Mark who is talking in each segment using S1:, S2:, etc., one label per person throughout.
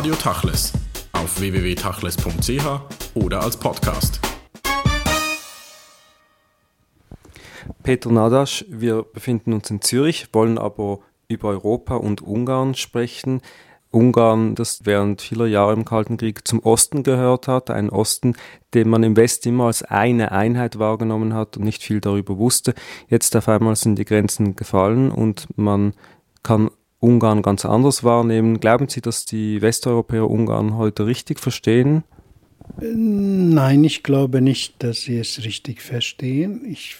S1: Radio Tachles auf www.tachles.ch oder als Podcast.
S2: Peter Nadasch, wir befinden uns in Zürich, wollen aber über Europa und Ungarn sprechen. Ungarn, das während vieler Jahre im Kalten Krieg zum Osten gehört hat, ein Osten, den man im Westen immer als eine Einheit wahrgenommen hat und nicht viel darüber wusste. Jetzt auf einmal sind die Grenzen gefallen und man kann Ungarn ganz anders wahrnehmen. Glauben Sie, dass die Westeuropäer Ungarn heute richtig verstehen?
S3: Nein, ich glaube nicht, dass sie es richtig verstehen. Ich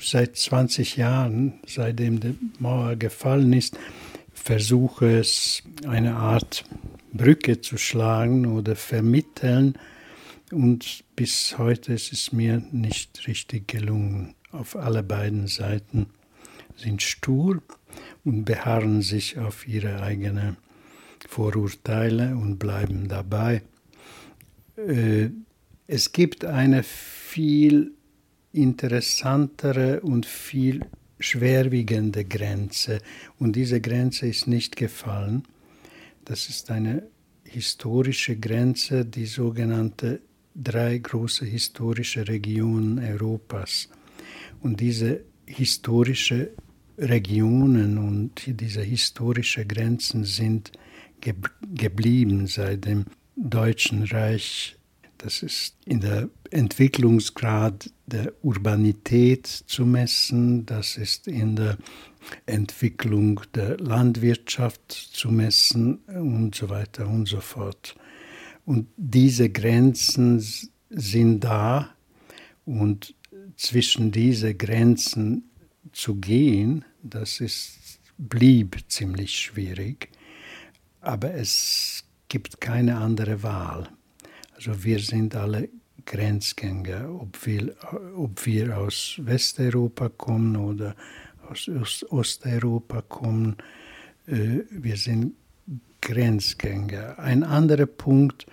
S3: seit 20 Jahren, seitdem die Mauer gefallen ist, versuche es eine Art Brücke zu schlagen oder vermitteln und bis heute ist es mir nicht richtig gelungen. Auf alle beiden Seiten sind stur und beharren sich auf ihre eigenen Vorurteile und bleiben dabei. Äh, es gibt eine viel interessantere und viel schwerwiegende Grenze und diese Grenze ist nicht gefallen. Das ist eine historische Grenze, die sogenannte drei große historische Regionen Europas. Und diese historische Regionen und diese historischen Grenzen sind ge geblieben seit dem Deutschen Reich. Das ist in der Entwicklungsgrad der Urbanität zu messen, das ist in der Entwicklung der Landwirtschaft zu messen und so weiter und so fort. Und diese Grenzen sind da und zwischen diese Grenzen zu gehen, das ist, blieb ziemlich schwierig, aber es gibt keine andere Wahl. Also wir sind alle Grenzgänger, ob wir, ob wir aus Westeuropa kommen oder aus Osteuropa kommen. Äh, wir sind Grenzgänger. Ein anderer Punkt,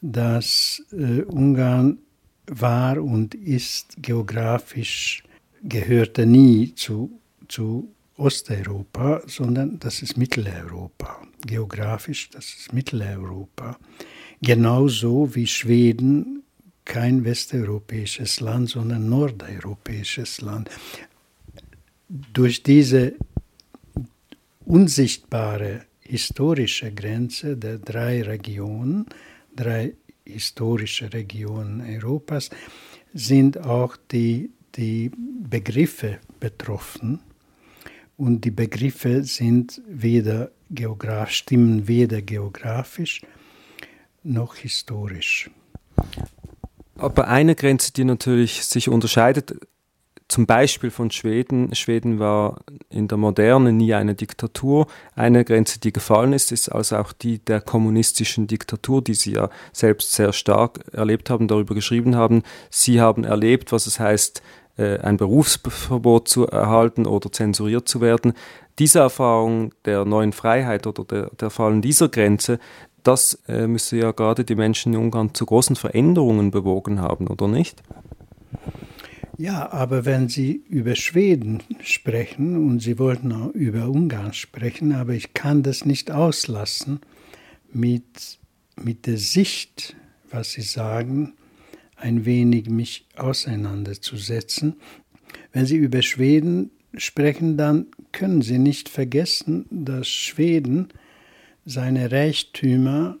S3: dass äh, Ungarn war und ist geografisch, gehörte nie zu, zu Osteuropa, sondern das ist Mitteleuropa. Geografisch, das ist Mitteleuropa. Genauso wie Schweden kein westeuropäisches Land, sondern nordeuropäisches Land. Durch diese unsichtbare historische Grenze der drei Regionen, drei historische Regionen Europas, sind auch die, die Begriffe betroffen. Und die Begriffe sind weder geografisch, stimmen weder geografisch noch historisch.
S2: Aber eine Grenze, die natürlich sich unterscheidet, zum Beispiel von Schweden. Schweden war in der Moderne nie eine Diktatur. Eine Grenze, die gefallen ist, ist also auch die der kommunistischen Diktatur, die Sie ja selbst sehr stark erlebt haben, darüber geschrieben haben. Sie haben erlebt, was es heißt, ein Berufsverbot zu erhalten oder zensuriert zu werden. Diese Erfahrung der neuen Freiheit oder der, der Fallen dieser Grenze, das äh, müsste ja gerade die Menschen in Ungarn zu großen Veränderungen bewogen haben, oder nicht?
S3: Ja, aber wenn Sie über Schweden sprechen und Sie wollten auch über Ungarn sprechen, aber ich kann das nicht auslassen mit, mit der Sicht, was Sie sagen, ein wenig mich auseinanderzusetzen. Wenn Sie über Schweden sprechen, dann können Sie nicht vergessen, dass Schweden seine Reichtümer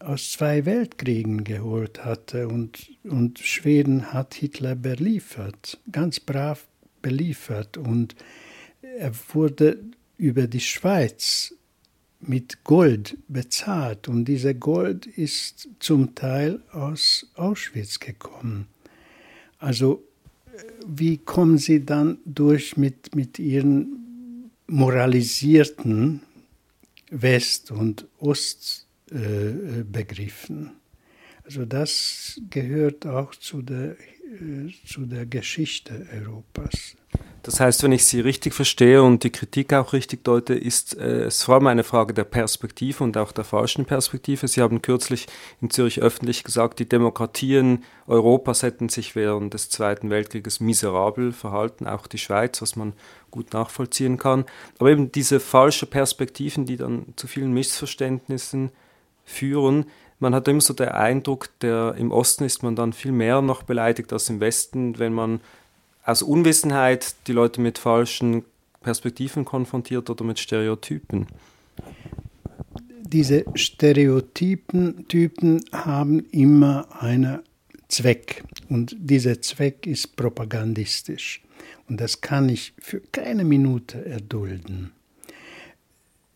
S3: aus zwei Weltkriegen geholt hatte und, und Schweden hat Hitler beliefert, ganz brav beliefert und er wurde über die Schweiz mit Gold bezahlt und dieser Gold ist zum Teil aus Auschwitz gekommen. Also wie kommen Sie dann durch mit, mit Ihren moralisierten West- und Ostbegriffen. also das gehört auch zu der, äh, zu der Geschichte Europas.
S2: Das heißt, wenn ich Sie richtig verstehe und die Kritik auch richtig deute, ist äh, es vor allem eine Frage der Perspektive und auch der falschen Perspektive. Sie haben kürzlich in Zürich öffentlich gesagt, die Demokratien Europas hätten sich während des Zweiten Weltkrieges miserabel verhalten, auch die Schweiz, was man gut nachvollziehen kann. Aber eben diese falschen Perspektiven, die dann zu vielen Missverständnissen führen. Man hat immer so den Eindruck, der im Osten ist man dann viel mehr noch beleidigt als im Westen, wenn man aus Unwissenheit die Leute mit falschen Perspektiven konfrontiert oder mit Stereotypen.
S3: Diese Stereotypen Typen haben immer einen Zweck und dieser Zweck ist propagandistisch und das kann ich für keine Minute erdulden.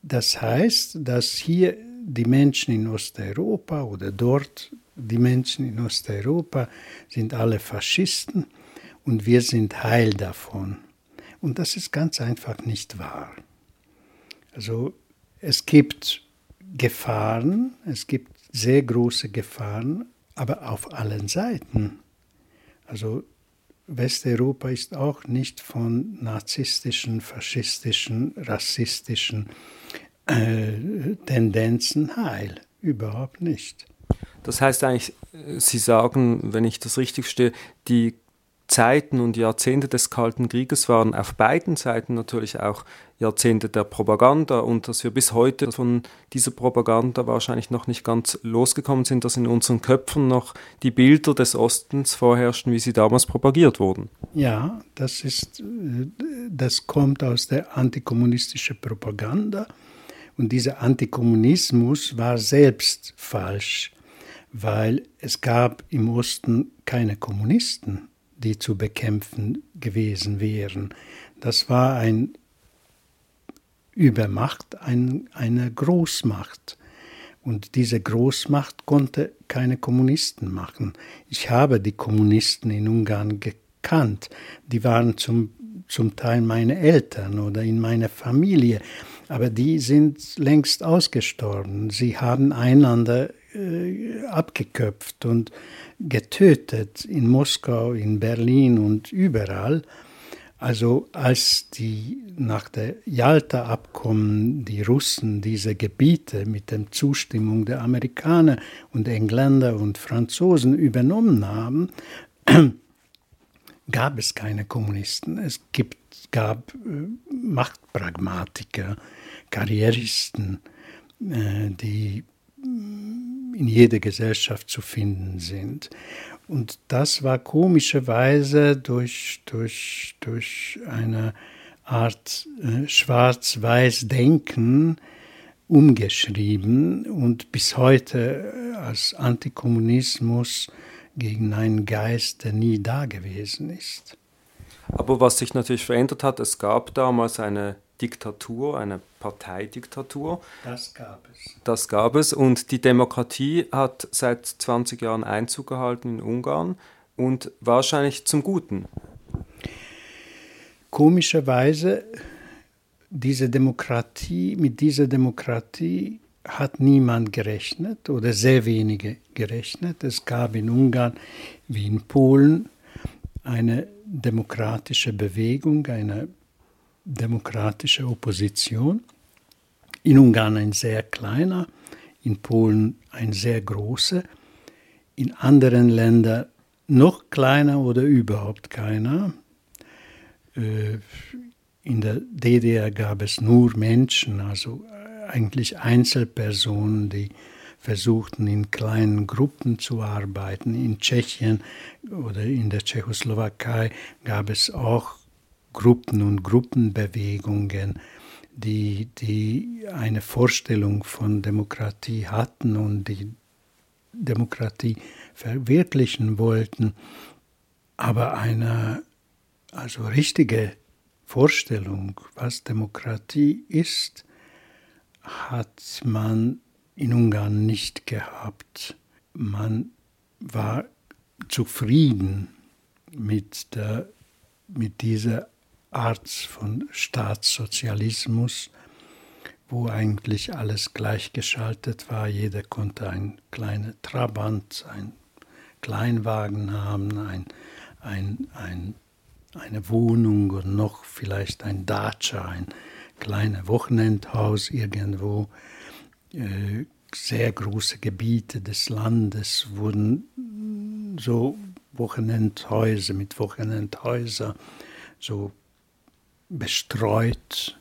S3: Das heißt, dass hier die Menschen in Osteuropa oder dort die Menschen in Osteuropa sind alle Faschisten und wir sind heil davon. Und das ist ganz einfach nicht wahr. Also es gibt Gefahren, es gibt sehr große Gefahren, aber auf allen Seiten. Also Westeuropa ist auch nicht von narzisstischen, faschistischen, rassistischen äh, Tendenzen heil. Überhaupt nicht.
S2: Das heißt eigentlich, Sie sagen, wenn ich das richtig verstehe, die Zeiten und Jahrzehnte des Kalten Krieges waren auf beiden Seiten natürlich auch Jahrzehnte der Propaganda und dass wir bis heute von dieser Propaganda wahrscheinlich noch nicht ganz losgekommen sind, dass in unseren Köpfen noch die Bilder des Ostens vorherrschen, wie sie damals propagiert wurden.
S3: Ja, das ist, das kommt aus der antikommunistischen Propaganda und dieser Antikommunismus war selbst falsch, weil es gab im Osten keine Kommunisten die zu bekämpfen gewesen wären. Das war ein Übermacht, ein, eine Großmacht. Und diese Großmacht konnte keine Kommunisten machen. Ich habe die Kommunisten in Ungarn gekannt. Die waren zum, zum Teil meine Eltern oder in meiner Familie. Aber die sind längst ausgestorben. Sie haben einander äh, abgeköpft und getötet in Moskau, in Berlin und überall. Also als die nach der Jalta-Abkommen die Russen diese Gebiete mit der Zustimmung der Amerikaner und Engländer und Franzosen übernommen haben, gab es keine Kommunisten. Es gibt, gab äh, Machtpragmatiker, Karrieristen, äh, die in jeder Gesellschaft zu finden sind. Und das war komischerweise durch, durch, durch eine Art äh, Schwarz-Weiß-Denken umgeschrieben und bis heute äh, als Antikommunismus gegen einen Geist, der nie da gewesen ist.
S2: Aber was sich natürlich verändert hat, es gab damals eine Diktatur, eine Parteidiktatur.
S3: Das gab es.
S2: Das gab es und die Demokratie hat seit 20 Jahren Einzug gehalten in Ungarn und wahrscheinlich zum Guten.
S3: Komischerweise, diese Demokratie, mit dieser Demokratie hat niemand gerechnet oder sehr wenige gerechnet. Es gab in Ungarn wie in Polen eine demokratische Bewegung, eine demokratische Opposition. In Ungarn ein sehr kleiner, in Polen ein sehr großer, in anderen Ländern noch kleiner oder überhaupt keiner. Äh, in der DDR gab es nur Menschen, also eigentlich Einzelpersonen, die versuchten in kleinen Gruppen zu arbeiten. In Tschechien oder in der Tschechoslowakei gab es auch Gruppen und Gruppenbewegungen, die, die eine Vorstellung von Demokratie hatten und die Demokratie verwirklichen wollten, aber eine also richtige Vorstellung, was Demokratie ist, hat man in Ungarn nicht gehabt. Man war zufrieden mit, der, mit dieser Art von Staatssozialismus, wo eigentlich alles gleichgeschaltet war. Jeder konnte ein kleiner Trabant, ein Kleinwagen haben, ein, ein, ein, eine Wohnung und noch vielleicht ein Dacia, ein kleines Wochenendhaus irgendwo. Äh, sehr große Gebiete des Landes wurden so Wochenendhäuser mit Wochenendhäusern so bestreut.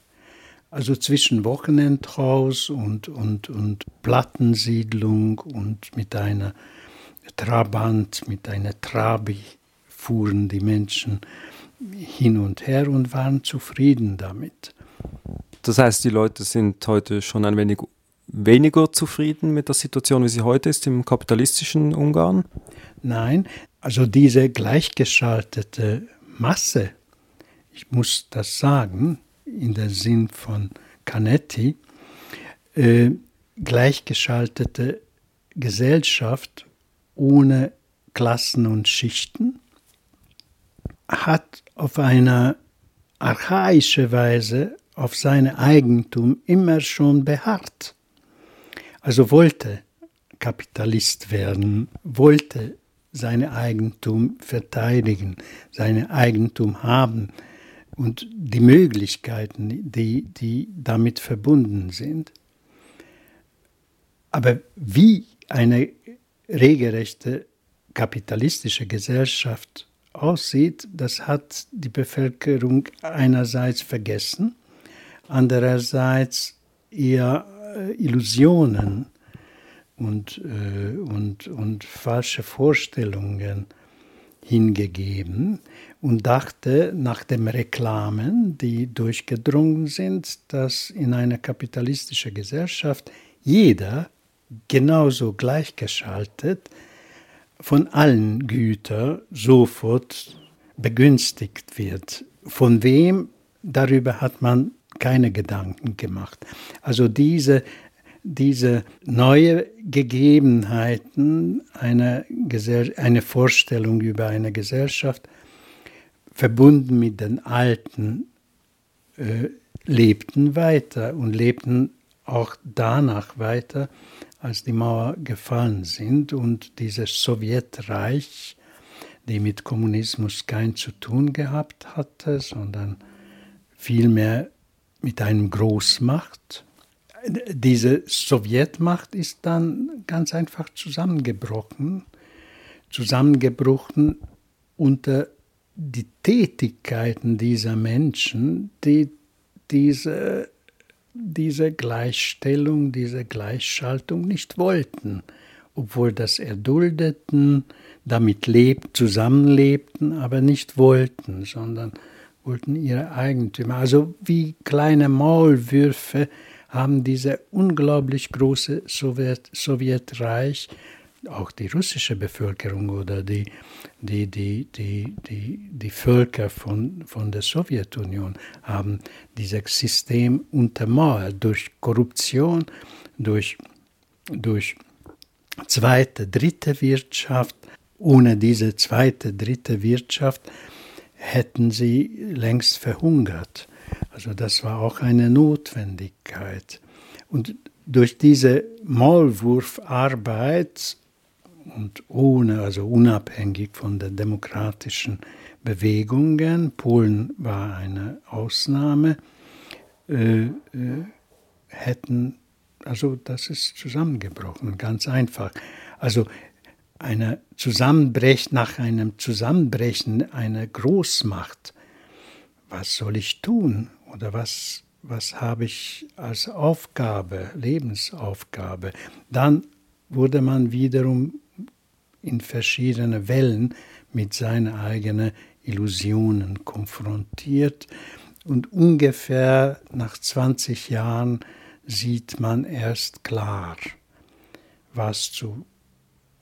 S3: Also zwischen Wochenendhaus und, und, und Plattensiedlung und mit einer Trabant, mit einer Trabi fuhren die Menschen hin und her und waren zufrieden damit.
S2: Das heißt, die Leute sind heute schon ein wenig weniger zufrieden mit der Situation, wie sie heute ist im kapitalistischen Ungarn?
S3: Nein, also diese gleichgeschaltete Masse, ich muss das sagen, in der Sinn von Canetti, äh, gleichgeschaltete Gesellschaft ohne Klassen und Schichten hat auf eine archaische Weise auf sein Eigentum immer schon beharrt. Also wollte Kapitalist werden, wollte sein Eigentum verteidigen, sein Eigentum haben und die Möglichkeiten, die, die damit verbunden sind. Aber wie eine regelrechte kapitalistische Gesellschaft aussieht, das hat die Bevölkerung einerseits vergessen, andererseits eher äh, Illusionen und, äh, und, und falsche Vorstellungen hingegeben und dachte nach den Reklamen, die durchgedrungen sind, dass in einer kapitalistischen Gesellschaft jeder genauso gleichgeschaltet von allen Gütern sofort begünstigt wird. Von wem, darüber hat man keine Gedanken gemacht. Also diese, diese neue Gegebenheiten, eine, eine Vorstellung über eine Gesellschaft, verbunden mit den Alten, äh, lebten weiter und lebten auch danach weiter, als die Mauer gefallen sind und dieses Sowjetreich, die mit Kommunismus kein zu tun gehabt hatte, sondern vielmehr mit einem Großmacht. Diese Sowjetmacht ist dann ganz einfach zusammengebrochen, zusammengebrochen unter die Tätigkeiten dieser Menschen, die diese diese Gleichstellung, diese Gleichschaltung nicht wollten, obwohl das erduldeten, damit lebt, zusammenlebten, aber nicht wollten, sondern wollten ihre Eigentümer. Also wie kleine Maulwürfe haben diese unglaublich große Sowjet, Sowjetreich auch die russische Bevölkerung oder die, die, die, die, die, die Völker von, von der Sowjetunion haben dieses System untermauert durch Korruption, durch, durch zweite, dritte Wirtschaft. Ohne diese zweite, dritte Wirtschaft hätten sie längst verhungert. Also das war auch eine Notwendigkeit. Und durch diese Maulwurfarbeit und ohne, also unabhängig von den demokratischen Bewegungen, Polen war eine Ausnahme, äh, äh, hätten, also das ist zusammengebrochen, ganz einfach. Also eine Zusammenbrech, nach einem Zusammenbrechen einer Großmacht, was soll ich tun oder was, was habe ich als Aufgabe, Lebensaufgabe? Dann wurde man wiederum in verschiedene Wellen mit seinen eigenen Illusionen konfrontiert. Und ungefähr nach 20 Jahren sieht man erst klar, was zu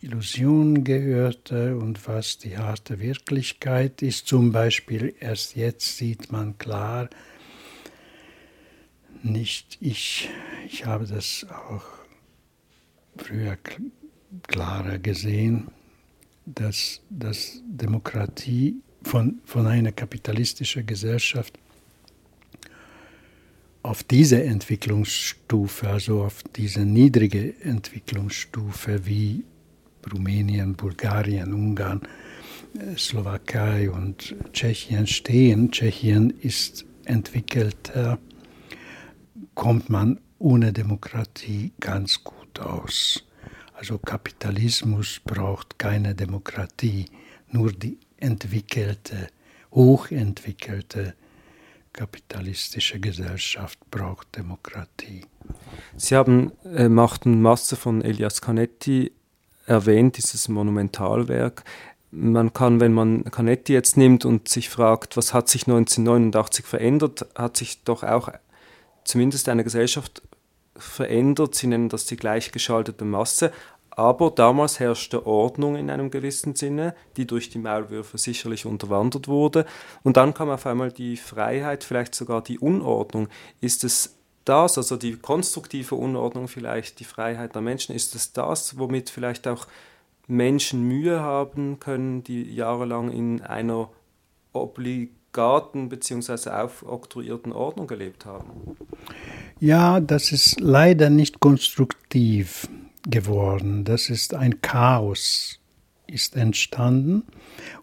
S3: Illusionen gehörte und was die harte Wirklichkeit ist. Zum Beispiel erst jetzt sieht man klar, nicht ich, ich habe das auch früher klarer gesehen, dass, dass Demokratie von, von einer kapitalistischen Gesellschaft auf diese Entwicklungsstufe, also auf diese niedrige Entwicklungsstufe wie Rumänien, Bulgarien, Ungarn, äh, Slowakei und Tschechien stehen, Tschechien ist entwickelter, kommt man ohne Demokratie ganz gut aus. Also Kapitalismus braucht keine Demokratie, nur die entwickelte, hochentwickelte kapitalistische Gesellschaft braucht Demokratie.
S2: Sie haben äh, Macht und Masse von Elias Canetti erwähnt, dieses Monumentalwerk. Man kann, wenn man Canetti jetzt nimmt und sich fragt, was hat sich 1989 verändert, hat sich doch auch zumindest eine Gesellschaft verändert. Sie nennen das die gleichgeschaltete Masse. Aber damals herrschte Ordnung in einem gewissen Sinne, die durch die Maulwürfe sicherlich unterwandert wurde. Und dann kam auf einmal die Freiheit, vielleicht sogar die Unordnung. Ist es das, also die konstruktive Unordnung vielleicht, die Freiheit der Menschen, ist es das, womit vielleicht auch Menschen Mühe haben können, die jahrelang in einer obligaten bzw. aufoktroyierten Ordnung gelebt haben?
S3: Ja, das ist leider nicht konstruktiv geworden. Das ist ein Chaos, ist entstanden.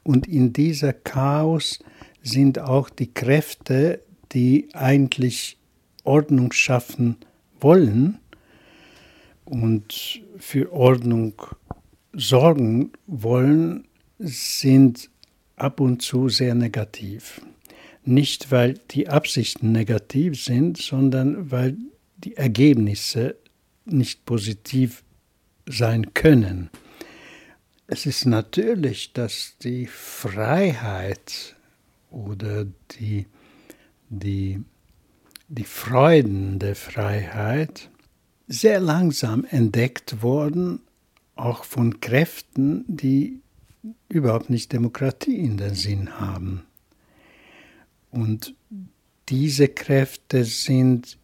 S3: Und in dieser Chaos sind auch die Kräfte, die eigentlich Ordnung schaffen wollen und für Ordnung sorgen wollen, sind ab und zu sehr negativ. Nicht, weil die Absichten negativ sind, sondern weil die Ergebnisse nicht positiv sein können. Es ist natürlich, dass die Freiheit oder die, die, die Freuden der Freiheit sehr langsam entdeckt wurden, auch von Kräften, die überhaupt nicht Demokratie in den Sinn haben. Und diese Kräfte sind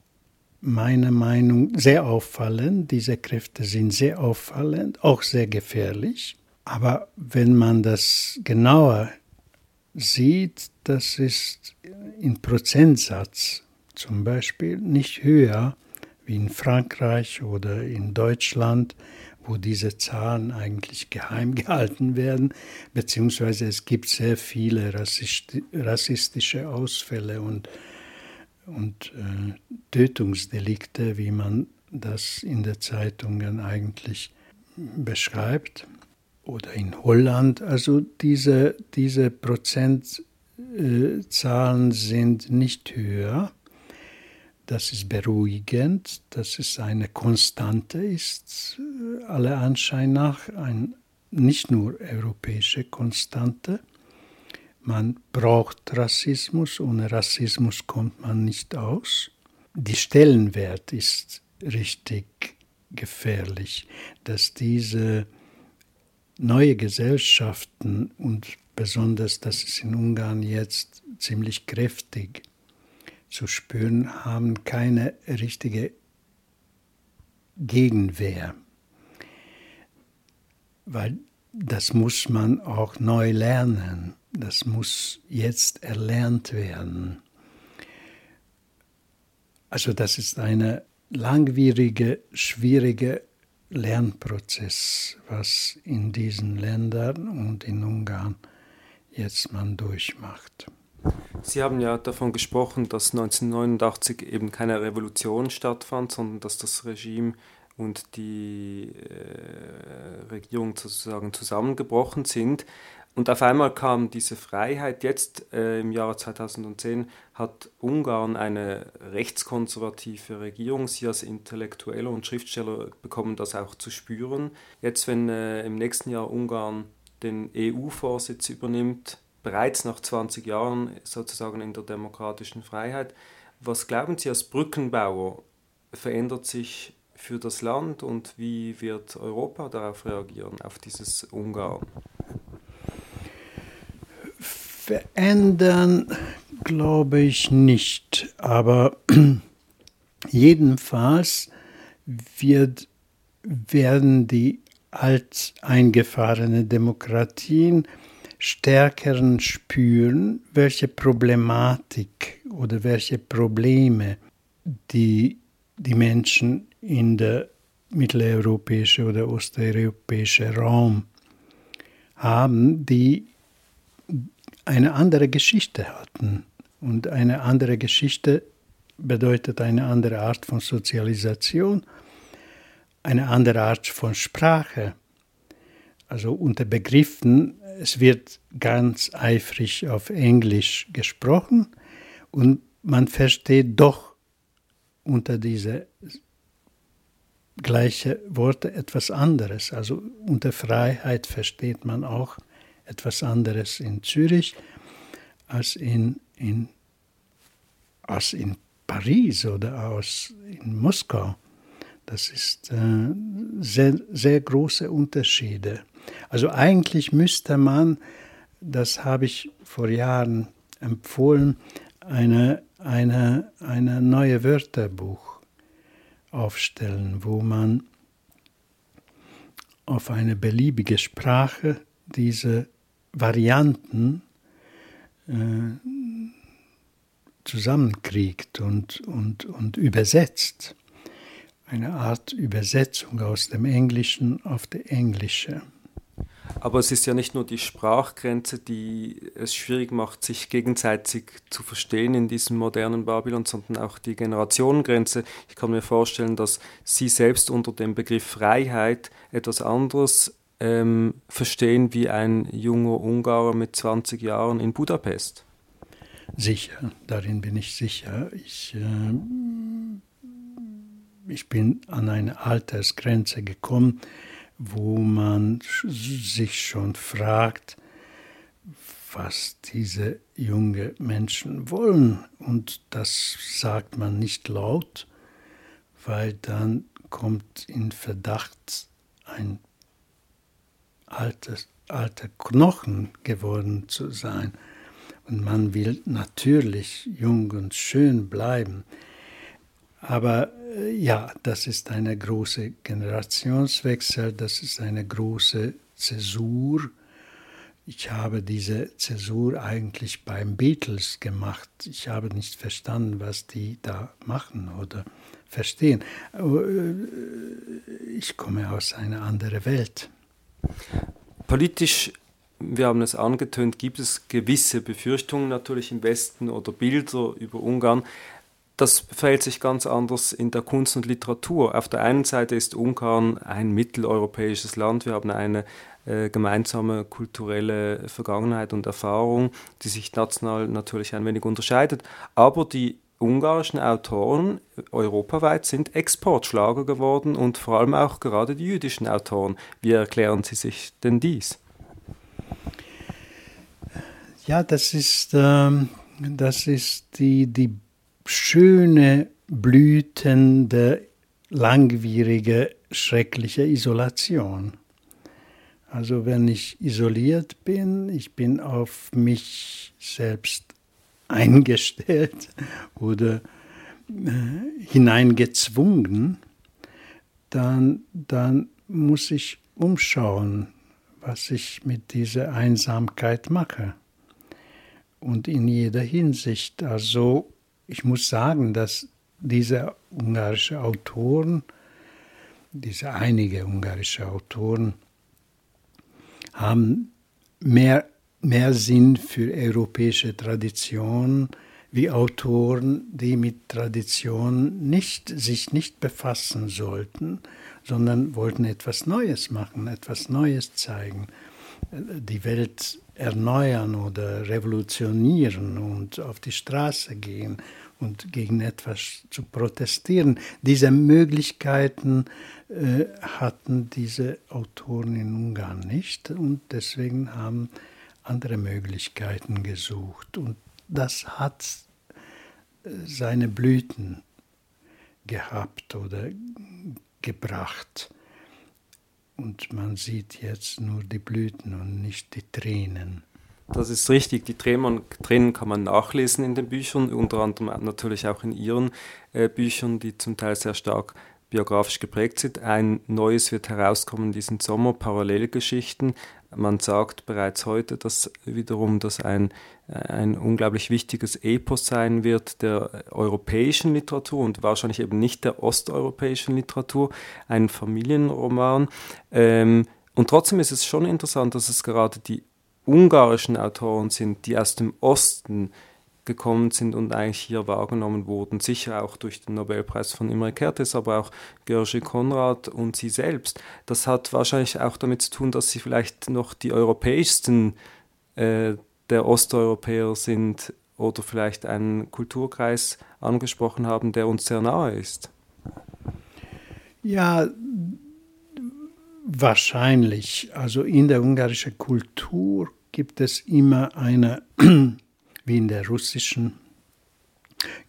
S3: meiner Meinung nach sehr auffallend. Diese Kräfte sind sehr auffallend, auch sehr gefährlich. Aber wenn man das genauer sieht, das ist in Prozentsatz zum Beispiel nicht höher wie in Frankreich oder in Deutschland, wo diese Zahlen eigentlich geheim gehalten werden, beziehungsweise es gibt sehr viele rassistische Ausfälle und und äh, Tötungsdelikte, wie man das in den Zeitungen eigentlich beschreibt. Oder in Holland. Also diese, diese Prozentzahlen sind nicht höher. Das ist beruhigend, dass es eine Konstante ist, alle Anschein nach, ein, nicht nur europäische Konstante. Man braucht Rassismus, ohne Rassismus kommt man nicht aus. Die Stellenwert ist richtig gefährlich, dass diese neue Gesellschaften und besonders, dass es in Ungarn jetzt ziemlich kräftig zu spüren, haben keine richtige Gegenwehr. Weil das muss man auch neu lernen. Das muss jetzt erlernt werden. Also das ist ein langwierige, schwierige Lernprozess, was in diesen Ländern und in Ungarn jetzt man durchmacht.
S2: Sie haben ja davon gesprochen, dass 1989 eben keine Revolution stattfand, sondern dass das Regime und die äh, Regierung sozusagen zusammengebrochen sind. Und auf einmal kam diese Freiheit. Jetzt äh, im Jahre 2010 hat Ungarn eine rechtskonservative Regierung. Sie als Intellektuelle und Schriftsteller bekommen das auch zu spüren. Jetzt, wenn äh, im nächsten Jahr Ungarn den EU-Vorsitz übernimmt, bereits nach 20 Jahren sozusagen in der demokratischen Freiheit, was glauben Sie als Brückenbauer? Verändert sich für das Land und wie wird Europa darauf reagieren, auf dieses Ungarn?
S3: verändern, glaube ich nicht. Aber jedenfalls wird, werden die alteingefahrenen Demokratien stärkeren spüren, welche Problematik oder welche Probleme die, die Menschen in der mitteleuropäischen oder osteuropäischen Raum haben, die eine andere Geschichte hatten. Und eine andere Geschichte bedeutet eine andere Art von Sozialisation, eine andere Art von Sprache. Also unter Begriffen, es wird ganz eifrig auf Englisch gesprochen und man versteht doch unter diese gleiche Worte etwas anderes. Also unter Freiheit versteht man auch etwas anderes in Zürich als in, in, als in Paris oder aus in Moskau. Das ist äh, sehr, sehr große Unterschiede. Also eigentlich müsste man, das habe ich vor Jahren empfohlen, eine, eine, eine neue Wörterbuch aufstellen, wo man auf eine beliebige Sprache diese Varianten äh, zusammenkriegt und, und, und übersetzt. Eine Art Übersetzung aus dem Englischen auf das Englische.
S2: Aber es ist ja nicht nur die Sprachgrenze, die es schwierig macht, sich gegenseitig zu verstehen in diesem modernen Babylon, sondern auch die Generationengrenze. Ich kann mir vorstellen, dass Sie selbst unter dem Begriff Freiheit etwas anderes ähm, verstehen wie ein junger Ungarer mit 20 Jahren in Budapest.
S3: Sicher, darin bin ich sicher. Ich, äh, ich bin an eine Altersgrenze gekommen, wo man sich schon fragt, was diese jungen Menschen wollen. Und das sagt man nicht laut, weil dann kommt in Verdacht, ein altes, alter Knochen geworden zu sein. Und man will natürlich jung und schön bleiben. Aber ja, das ist eine große Generationswechsel, das ist eine große Zäsur. Ich habe diese Zäsur eigentlich beim Beatles gemacht. Ich habe nicht verstanden, was die da machen oder verstehen. Äh, ich komme aus einer anderen Welt.
S2: Politisch wir haben es angetönt, gibt es gewisse Befürchtungen natürlich im Westen oder Bilder über Ungarn. Das verhält sich ganz anders in der Kunst und Literatur. Auf der einen Seite ist Ungarn ein mitteleuropäisches Land. Wir haben eine äh, gemeinsame kulturelle Vergangenheit und Erfahrung, die sich national natürlich ein wenig unterscheidet. Aber die ungarischen Autoren europaweit sind Exportschlager geworden und vor allem auch gerade die jüdischen Autoren. Wie erklären Sie sich denn dies?
S3: Ja, das ist, ähm, das ist die, die schöne blütende, langwierige, schreckliche Isolation. Also wenn ich isoliert bin, ich bin auf mich selbst eingestellt oder äh, hineingezwungen, dann, dann muss ich umschauen, was ich mit dieser Einsamkeit mache. Und in jeder Hinsicht. Also ich muss sagen, dass diese ungarische Autoren, diese einige ungarische Autoren, haben mehr, mehr Sinn für europäische Tradition wie Autoren, die mit Tradition nicht, sich nicht befassen sollten, sondern wollten etwas Neues machen, etwas Neues zeigen, die Welt erneuern oder revolutionieren und auf die Straße gehen und gegen etwas zu protestieren. Diese Möglichkeiten äh, hatten diese Autoren in Ungarn nicht und deswegen haben andere Möglichkeiten gesucht. Und das hat äh, seine Blüten gehabt oder gebracht. Und man sieht jetzt nur die Blüten und nicht die Tränen.
S2: Das ist richtig. Die Tränen, kann man nachlesen in den Büchern, unter anderem natürlich auch in Ihren äh, Büchern, die zum Teil sehr stark biografisch geprägt sind. Ein neues wird herauskommen diesen Sommer, Parallelgeschichten. Man sagt bereits heute, dass wiederum das ein, ein unglaublich wichtiges Epos sein wird der europäischen Literatur und wahrscheinlich eben nicht der osteuropäischen Literatur, ein Familienroman. Ähm, und trotzdem ist es schon interessant, dass es gerade die ungarischen Autoren sind, die aus dem Osten gekommen sind und eigentlich hier wahrgenommen wurden. Sicher auch durch den Nobelpreis von Imre Kertész, aber auch Georgi Konrad und sie selbst. Das hat wahrscheinlich auch damit zu tun, dass sie vielleicht noch die europäischsten äh, der Osteuropäer sind oder vielleicht einen Kulturkreis angesprochen haben, der uns sehr nahe ist.
S3: Ja, wahrscheinlich. Also in der ungarischen Kultur gibt es immer eine, wie in der russischen,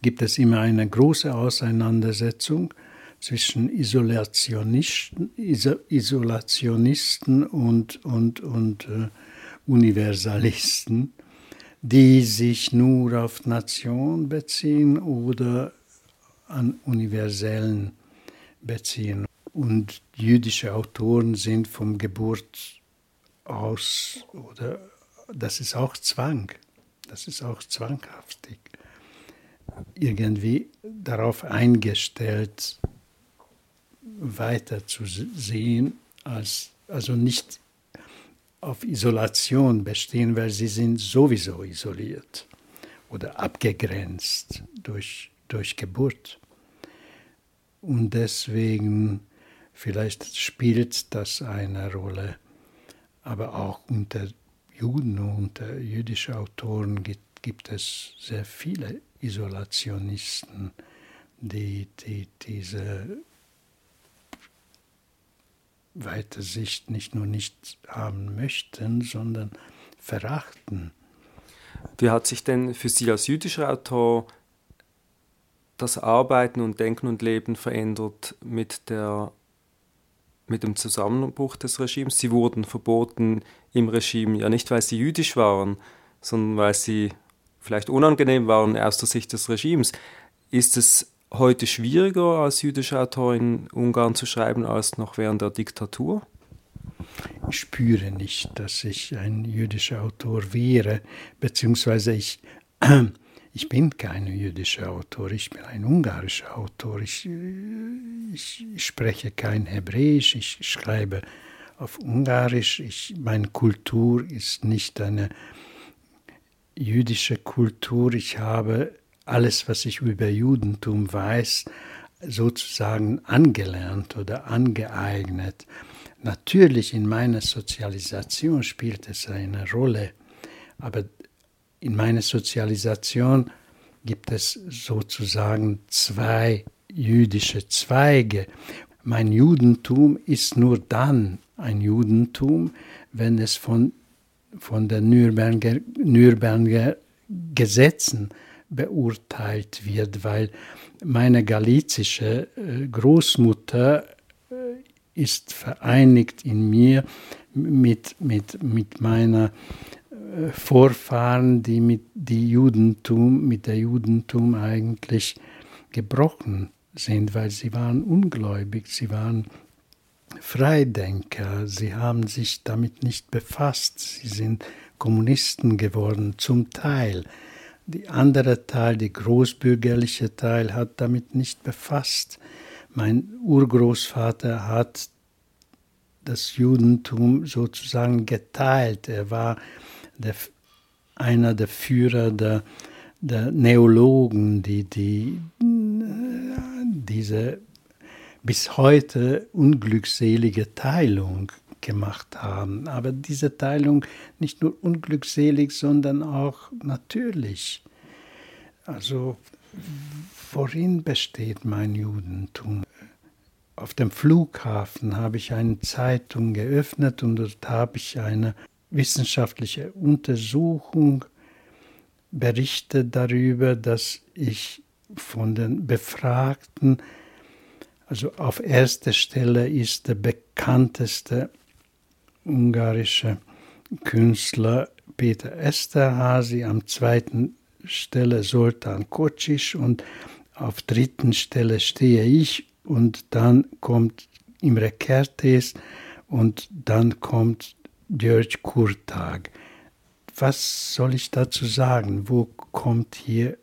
S3: gibt es immer eine große Auseinandersetzung zwischen Isolationisten, Isolationisten und, und, und äh, Universalisten, die sich nur auf Nation beziehen oder an universellen beziehen. Und jüdische Autoren sind vom Geburt aus, oder das ist auch Zwang, das ist auch zwanghaftig, irgendwie darauf eingestellt, weiter zu sehen, als, also nicht auf Isolation bestehen, weil sie sind sowieso isoliert oder abgegrenzt durch, durch Geburt. Und deswegen vielleicht spielt das eine Rolle, aber auch unter Juden und unter jüdischen Autoren gibt, gibt es sehr viele Isolationisten, die, die diese weite Sicht nicht nur nicht haben möchten, sondern verachten.
S2: Wie hat sich denn für Sie als jüdischer Autor das Arbeiten und Denken und Leben verändert mit, der, mit dem Zusammenbruch des Regimes? Sie wurden verboten im Regime, ja nicht, weil sie jüdisch waren, sondern weil sie vielleicht unangenehm waren aus der Sicht des Regimes. Ist es heute schwieriger als jüdische Autor in Ungarn zu schreiben als noch während der Diktatur?
S3: Ich spüre nicht, dass ich ein jüdischer Autor wäre, beziehungsweise ich, ich bin kein jüdischer Autor, ich bin ein ungarischer Autor. Ich, ich, ich spreche kein Hebräisch, ich schreibe auf Ungarisch. Ich, meine Kultur ist nicht eine jüdische Kultur. Ich habe alles, was ich über Judentum weiß, sozusagen angelernt oder angeeignet. Natürlich in meiner Sozialisation spielt es eine Rolle, aber in meiner Sozialisation gibt es sozusagen zwei jüdische Zweige. Mein Judentum ist nur dann ein Judentum, wenn es von, von den Nürnberger, Nürnberger Gesetzen beurteilt wird, weil meine galizische äh, Großmutter äh, ist vereinigt in mir mit, mit, mit meiner Vorfahren, die mit die Judentum, mit der Judentum eigentlich gebrochen sind, weil sie waren ungläubig, sie waren Freidenker, sie haben sich damit nicht befasst, sie sind Kommunisten geworden, zum Teil. Der andere Teil, der großbürgerliche Teil, hat damit nicht befasst. Mein Urgroßvater hat das Judentum sozusagen geteilt. Er war der, einer der Führer der, der Neologen, die, die diese bis heute unglückselige Teilung gemacht haben. Aber diese Teilung nicht nur unglückselig, sondern auch natürlich. Also worin besteht mein Judentum? Auf dem Flughafen habe ich eine Zeitung geöffnet und dort habe ich eine wissenschaftliche Untersuchung berichtet darüber, dass ich von den Befragten, also auf erster Stelle ist der bekannteste ungarische Künstler Peter Esterhazy, am zweiten Stelle Sultan Kocsis und auf dritten Stelle stehe ich und dann kommt Imre Kertész und dann kommt György Kurtag. Was soll ich dazu sagen? Wo kommt hier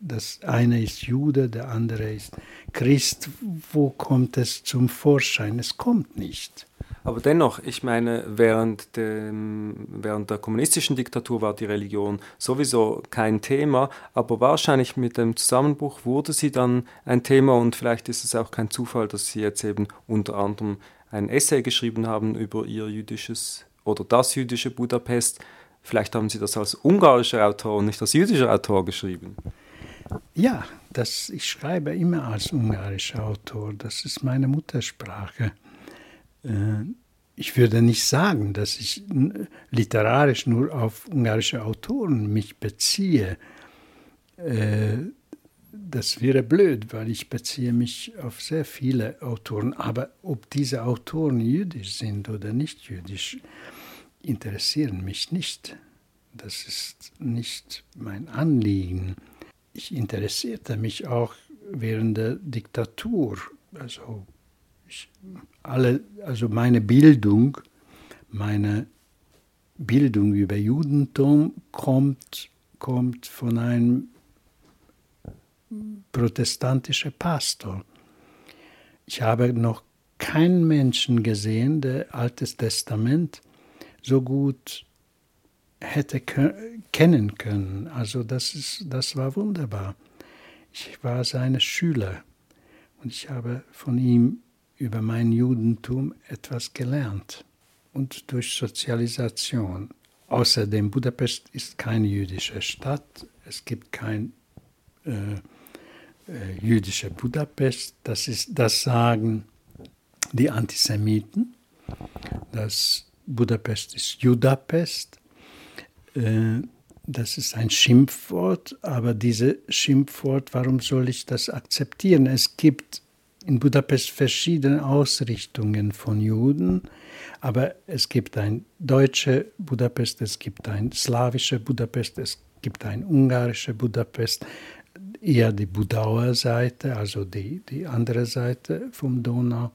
S3: das eine ist Jude, der andere ist Christ. Wo kommt es zum Vorschein? Es kommt nicht.
S2: Aber dennoch, ich meine, während, dem, während der kommunistischen Diktatur war die Religion sowieso kein Thema, aber wahrscheinlich mit dem Zusammenbruch wurde sie dann ein Thema und vielleicht ist es auch kein Zufall, dass Sie jetzt eben unter anderem ein Essay geschrieben haben über Ihr jüdisches oder das jüdische Budapest, Vielleicht haben Sie das als ungarischer Autor und nicht als jüdischer Autor geschrieben.
S3: Ja, das, ich schreibe immer als ungarischer Autor. Das ist meine Muttersprache. Äh, ich würde nicht sagen, dass ich literarisch nur auf ungarische Autoren mich beziehe. Das wäre blöd, weil ich beziehe mich auf sehr viele Autoren. Aber ob diese Autoren jüdisch sind oder nicht jüdisch, interessieren mich nicht. Das ist nicht mein Anliegen. Ich interessierte mich auch während der Diktatur. Also, ich, alle, also meine Bildung, meine Bildung über Judentum kommt, kommt von einem protestantischen Pastor. Ich habe noch keinen Menschen gesehen, der Altes Testament so gut hätte kennen können. Also das, ist, das war wunderbar. Ich war seine Schüler und ich habe von ihm über mein Judentum etwas gelernt und durch Sozialisation. Außerdem, Budapest ist keine jüdische Stadt, es gibt kein äh, jüdische Budapest, das, ist, das sagen die Antisemiten, dass Budapest ist Judapest. Äh, das ist ein Schimpfwort, aber dieses Schimpfwort, warum soll ich das akzeptieren? Es gibt in Budapest verschiedene Ausrichtungen von Juden, aber es gibt ein deutsche Budapest, es gibt ein slawische Budapest, es gibt ein ungarische Budapest, eher die Budauer Seite, also die, die andere Seite vom Donau,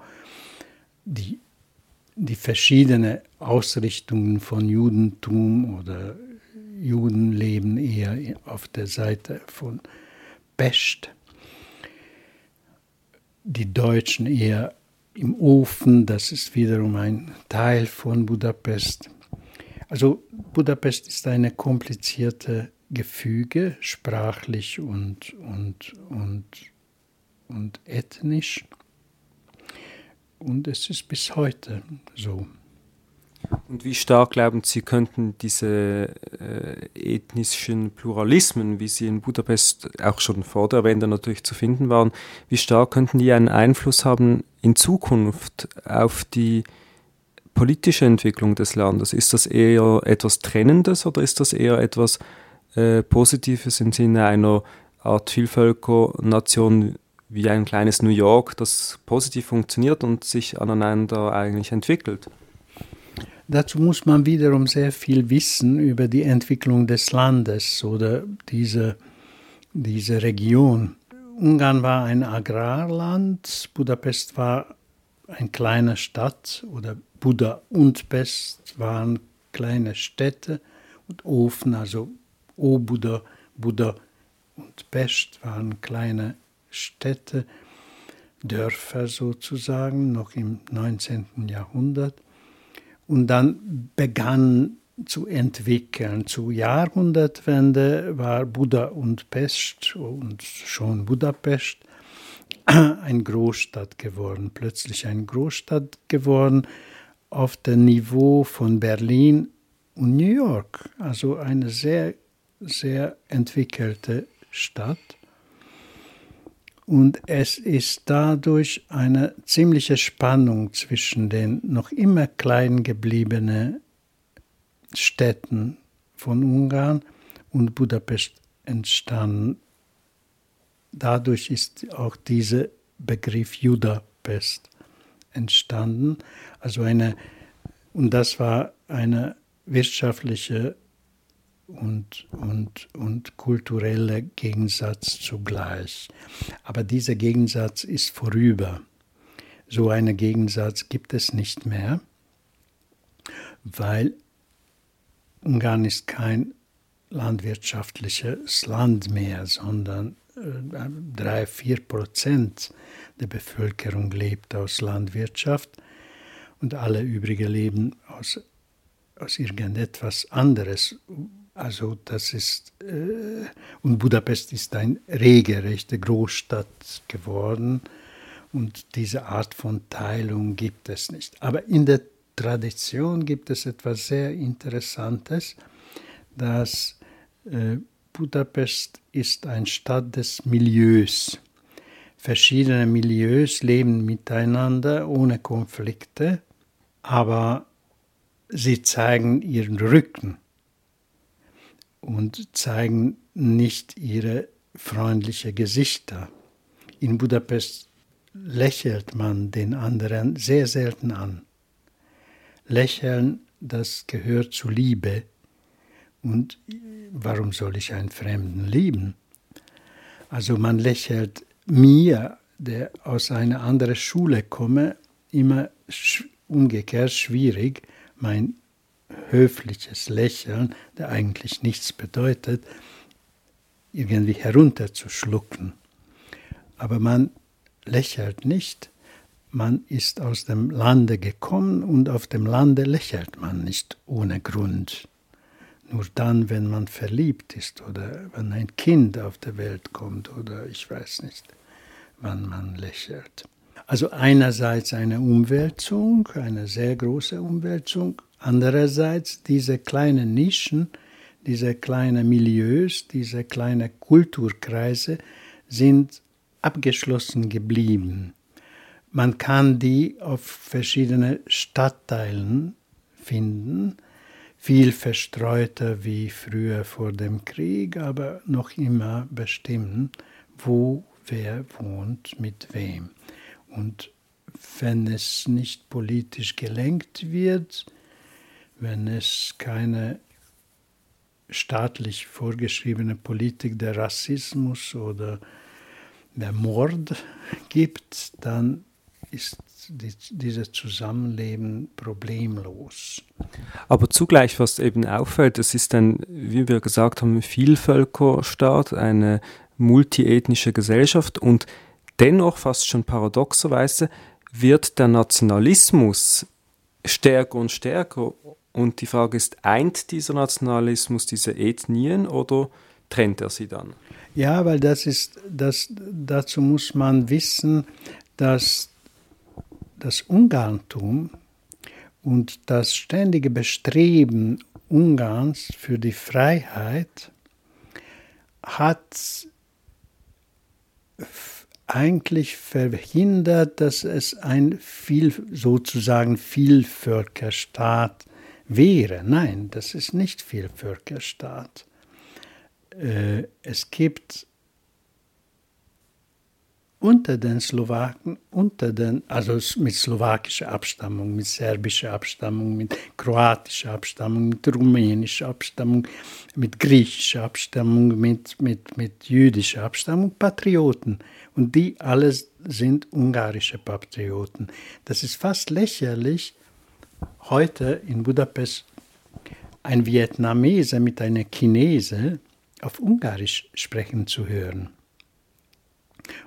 S3: die die verschiedenen Ausrichtungen von Judentum oder Juden leben eher auf der Seite von Pest, die Deutschen eher im Ofen, das ist wiederum ein Teil von Budapest. Also Budapest ist eine komplizierte Gefüge, sprachlich und, und, und, und ethnisch. Und es ist bis heute so.
S2: Und wie stark glauben Sie, könnten diese äh, ethnischen Pluralismen, wie sie in Budapest auch schon vor der Wende natürlich zu finden waren, wie stark könnten die einen Einfluss haben in Zukunft auf die politische Entwicklung des Landes? Ist das eher etwas Trennendes oder ist das eher etwas äh, Positives im Sinne einer Art Vielvölkernation wie ein kleines New York, das positiv funktioniert und sich aneinander eigentlich entwickelt.
S3: Dazu muss man wiederum sehr viel wissen über die Entwicklung des Landes oder diese, diese Region. Ungarn war ein Agrarland, Budapest war eine kleine Stadt oder Buda und Pest waren kleine Städte und Ofen, also Obuda, Buda und Pest waren kleine Städte, Dörfer sozusagen, noch im 19. Jahrhundert. Und dann begann zu entwickeln. Zur Jahrhundertwende war Buda und Pest und schon Budapest eine Großstadt geworden, plötzlich eine Großstadt geworden auf dem Niveau von Berlin und New York. Also eine sehr, sehr entwickelte Stadt. Und es ist dadurch eine ziemliche Spannung zwischen den noch immer klein gebliebenen Städten von Ungarn und Budapest entstanden. Dadurch ist auch dieser Begriff Judapest entstanden. Also eine, und das war eine wirtschaftliche und, und, und kultureller Gegensatz zugleich. Aber dieser Gegensatz ist vorüber. So einen Gegensatz gibt es nicht mehr, weil Ungarn ist kein landwirtschaftliches Land mehr, sondern äh, drei, vier Prozent der Bevölkerung lebt aus Landwirtschaft und alle übrigen leben aus, aus irgendetwas anderes, also das ist, äh, und Budapest ist eine regelrechte Großstadt geworden und diese Art von Teilung gibt es nicht. Aber in der Tradition gibt es etwas sehr Interessantes, dass äh, Budapest ist eine Stadt des Milieus. Verschiedene Milieus leben miteinander ohne Konflikte, aber sie zeigen ihren Rücken und zeigen nicht ihre freundlichen Gesichter. In Budapest lächelt man den anderen sehr selten an. Lächeln, das gehört zu Liebe. Und warum soll ich einen Fremden lieben? Also man lächelt mir, der aus einer anderen Schule komme, immer umgekehrt schwierig, mein höfliches Lächeln, der eigentlich nichts bedeutet, irgendwie herunterzuschlucken. Aber man lächelt nicht, man ist aus dem Lande gekommen und auf dem Lande lächelt man nicht ohne Grund. Nur dann, wenn man verliebt ist oder wenn ein Kind auf der Welt kommt oder ich weiß nicht, wann man lächelt. Also einerseits eine Umwälzung, eine sehr große Umwälzung, andererseits diese kleinen Nischen, diese kleinen Milieus, diese kleinen Kulturkreise sind abgeschlossen geblieben. Man kann die auf verschiedene Stadtteilen finden, viel verstreuter wie früher vor dem Krieg, aber noch immer bestimmen, wo wer wohnt mit wem. Und wenn es nicht politisch gelenkt wird, wenn es keine staatlich vorgeschriebene Politik der Rassismus oder der Mord gibt, dann ist die, dieses Zusammenleben problemlos.
S2: Aber zugleich, was eben auffällt, es ist ein, wie wir gesagt haben, Vielvölkerstaat, eine multiethnische Gesellschaft und dennoch fast schon paradoxerweise wird der Nationalismus stärker und stärker und die Frage ist, eint dieser Nationalismus diese Ethnien oder trennt er sie dann?
S3: Ja, weil das ist, das, dazu muss man wissen, dass das Ungarntum und das ständige Bestreben Ungarns für die Freiheit hat eigentlich verhindert, dass es ein viel, sozusagen Vielvölkerstaat wäre. Nein, das ist nicht Vielvölkerstaat. Äh, es gibt unter den Slowaken, unter den, also mit slowakischer Abstammung, mit serbischer Abstammung, mit kroatischer Abstammung, mit rumänischer Abstammung, mit griechischer Abstammung, mit, mit, mit jüdischer Abstammung Patrioten. Und die alle sind ungarische Patrioten. Das ist fast lächerlich, heute in Budapest ein Vietnamese mit einer Chinese auf Ungarisch sprechen zu hören.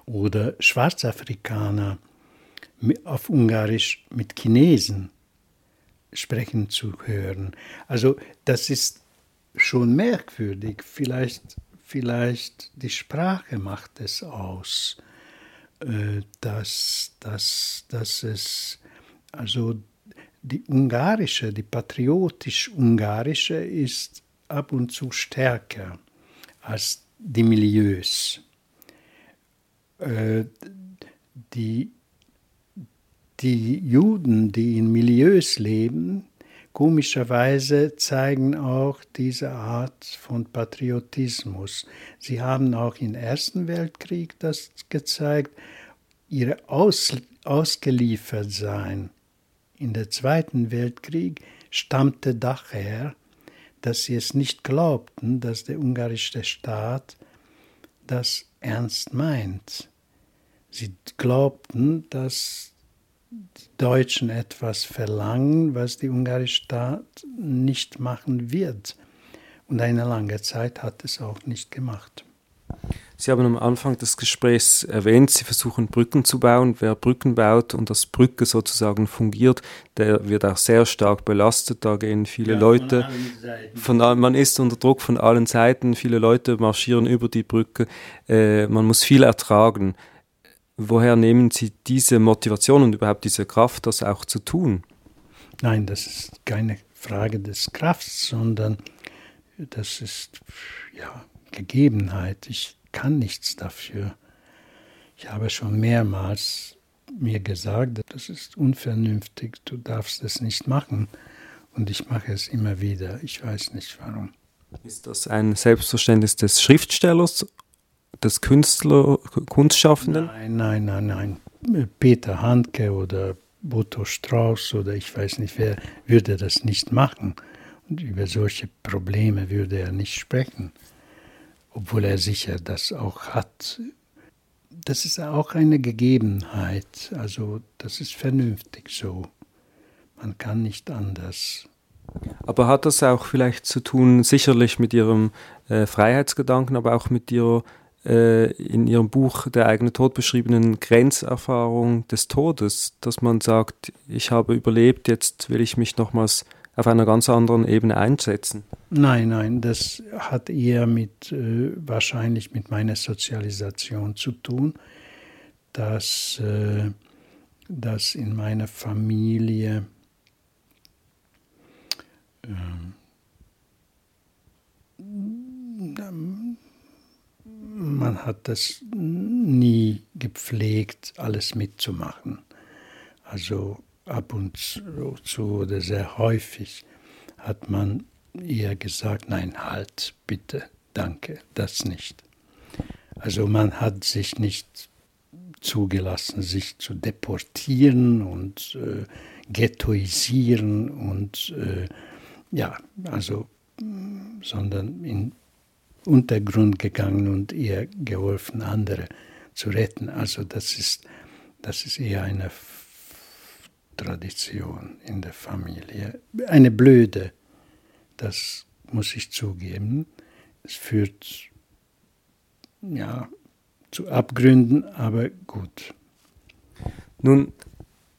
S3: Oder Schwarzafrikaner auf Ungarisch mit Chinesen sprechen zu hören. Also das ist schon merkwürdig. Vielleicht, vielleicht die Sprache macht es aus, äh, dass, dass, dass es also die ungarische, die patriotisch-ungarische ist ab und zu stärker als die Milieus. Äh, die, die Juden, die in Milieus leben, komischerweise zeigen auch diese Art von Patriotismus. Sie haben auch im Ersten Weltkrieg das gezeigt, ihre Aus, Ausgeliefertsein in der Zweiten Weltkrieg stammte daher, dass sie es nicht glaubten, dass der ungarische Staat das ernst meint. Sie glaubten, dass die Deutschen etwas verlangen, was die ungarische Staat nicht machen wird. Und eine lange Zeit hat es auch nicht gemacht.
S2: Sie haben am Anfang des Gesprächs erwähnt, Sie versuchen Brücken zu bauen. Wer Brücken baut und das Brücke sozusagen fungiert, der wird auch sehr stark belastet. Da gehen viele ja, Leute, von, von, man ist unter Druck von allen Seiten, viele Leute marschieren über die Brücke, äh, man muss viel ertragen. Woher nehmen Sie diese Motivation und überhaupt diese Kraft, das auch zu tun?
S3: Nein, das ist keine Frage des Krafts, sondern das ist ja Gegebenheit. Ich kann nichts dafür. Ich habe schon mehrmals mir gesagt, das ist unvernünftig, du darfst es nicht machen. Und ich mache es immer wieder. Ich weiß nicht warum.
S2: Ist das ein Selbstverständnis des Schriftstellers, des Künstler, Kunstschaffenden?
S3: Nein, nein, nein, nein. Peter Handke oder Boto Strauß oder ich weiß nicht wer würde das nicht machen. Und über solche Probleme würde er nicht sprechen, obwohl er sicher das auch hat. Das ist auch eine Gegebenheit, also das ist vernünftig so. Man kann nicht anders.
S2: Aber hat das auch vielleicht zu tun, sicherlich mit Ihrem äh, Freiheitsgedanken, aber auch mit Ihrer äh, in Ihrem Buch der eigene Tod beschriebenen Grenzerfahrung des Todes, dass man sagt, ich habe überlebt, jetzt will ich mich nochmals auf einer ganz anderen Ebene einsetzen?
S3: Nein, nein, das hat eher mit äh, wahrscheinlich mit meiner Sozialisation zu tun, dass, äh, dass in meiner Familie ähm, man hat das nie gepflegt, alles mitzumachen. Also ab und zu oder sehr häufig hat man eher gesagt, nein, halt, bitte, danke, das nicht. Also man hat sich nicht zugelassen, sich zu deportieren und äh, ghettoisieren und äh, ja, also, sondern in Untergrund gegangen und ihr geholfen, andere zu retten. Also das ist, das ist eher eine Tradition in der Familie. Eine blöde, das muss ich zugeben. Es führt ja zu Abgründen, aber gut.
S2: Nun,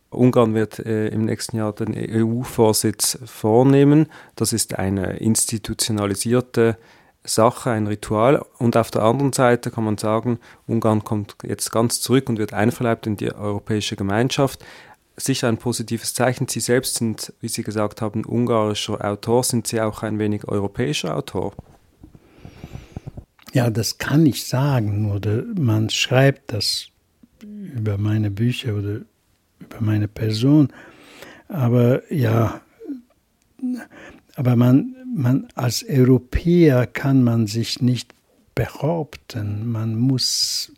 S2: Ungarn wird äh, im nächsten Jahr den EU-Vorsitz vornehmen. Das ist eine institutionalisierte Sache, ein Ritual. Und auf der anderen Seite kann man sagen, Ungarn kommt jetzt ganz zurück und wird einverleibt in die europäische Gemeinschaft. Sicher ein positives Zeichen. Sie selbst sind, wie Sie gesagt haben, ungarischer Autor. Sind Sie auch ein wenig europäischer Autor?
S3: Ja, das kann ich sagen. Oder man schreibt das über meine Bücher oder über meine Person. Aber ja, aber man, man als Europäer kann man sich nicht behaupten. Man muss,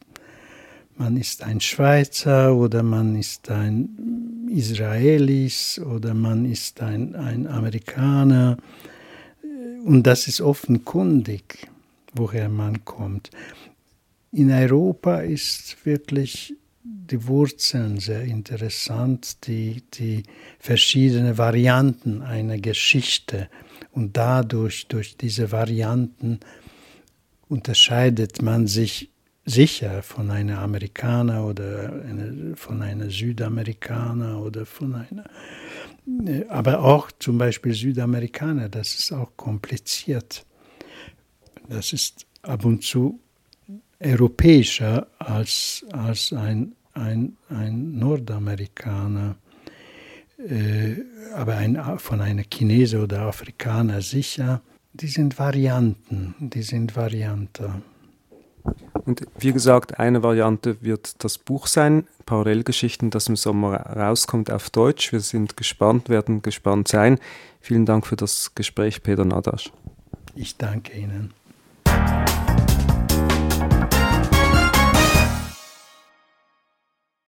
S3: man ist ein Schweizer oder man ist ein Israelis oder man ist ein, ein Amerikaner. Und das ist offenkundig, woher man kommt. In Europa ist wirklich die Wurzeln sehr interessant, die, die verschiedenen Varianten einer Geschichte. Und dadurch, durch diese Varianten, unterscheidet man sich sicher von einer Amerikaner oder eine, von einer Südamerikaner oder von einer, aber auch zum Beispiel Südamerikaner, das ist auch kompliziert. Das ist ab und zu europäischer als, als ein, ein, ein Nordamerikaner. Äh, aber ein, von einer Chinese oder Afrikaner sicher. Die sind Varianten, die sind Varianten.
S2: Und wie gesagt, eine Variante wird das Buch sein, Parallelgeschichten, das im Sommer rauskommt auf Deutsch. Wir sind gespannt, werden gespannt sein. Vielen Dank für das Gespräch, Peter Nadasch.
S3: Ich danke Ihnen.